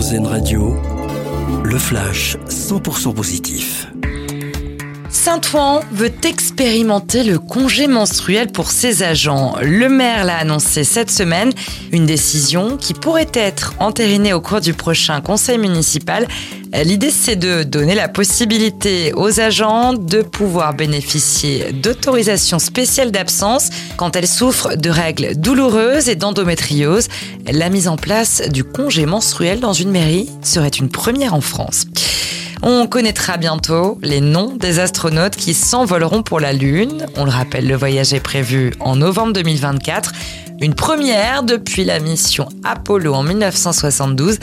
Radio, le flash 100% positif. Saint-Ouen veut expérimenter le congé menstruel pour ses agents. Le maire l'a annoncé cette semaine, une décision qui pourrait être entérinée au cours du prochain conseil municipal. L'idée, c'est de donner la possibilité aux agents de pouvoir bénéficier d'autorisations spéciales d'absence quand elles souffrent de règles douloureuses et d'endométriose. La mise en place du congé menstruel dans une mairie serait une première en France. On connaîtra bientôt les noms des astronautes qui s'envoleront pour la Lune. On le rappelle, le voyage est prévu en novembre 2024. Une première depuis la mission Apollo en 1972.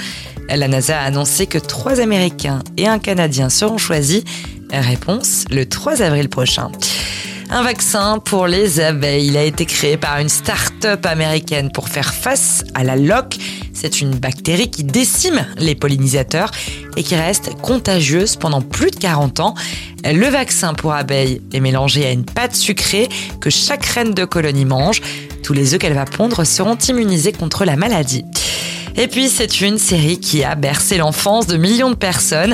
La NASA a annoncé que trois Américains et un Canadien seront choisis. Réponse le 3 avril prochain. Un vaccin pour les abeilles. Il a été créé par une start-up américaine pour faire face à la loque. C'est une bactérie qui décime les pollinisateurs et qui reste contagieuse pendant plus de 40 ans. Le vaccin pour abeilles est mélangé à une pâte sucrée que chaque reine de colonie mange. Tous les œufs qu'elle va pondre seront immunisés contre la maladie. Et puis, c'est une série qui a bercé l'enfance de millions de personnes.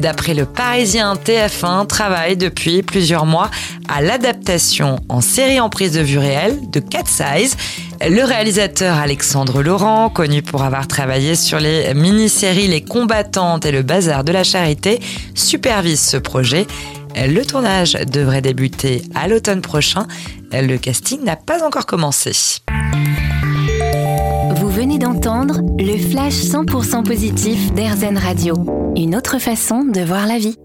D'après le Parisien, TF1 travaille depuis plusieurs mois à l'adaptation en série en prise de vue réelle de Cat Size. Le réalisateur Alexandre Laurent, connu pour avoir travaillé sur les mini-séries Les combattantes et le bazar de la charité, supervise ce projet. Le tournage devrait débuter à l'automne prochain. Le casting n'a pas encore commencé venez d'entendre le flash 100% positif d'Airzen Radio. Une autre façon de voir la vie.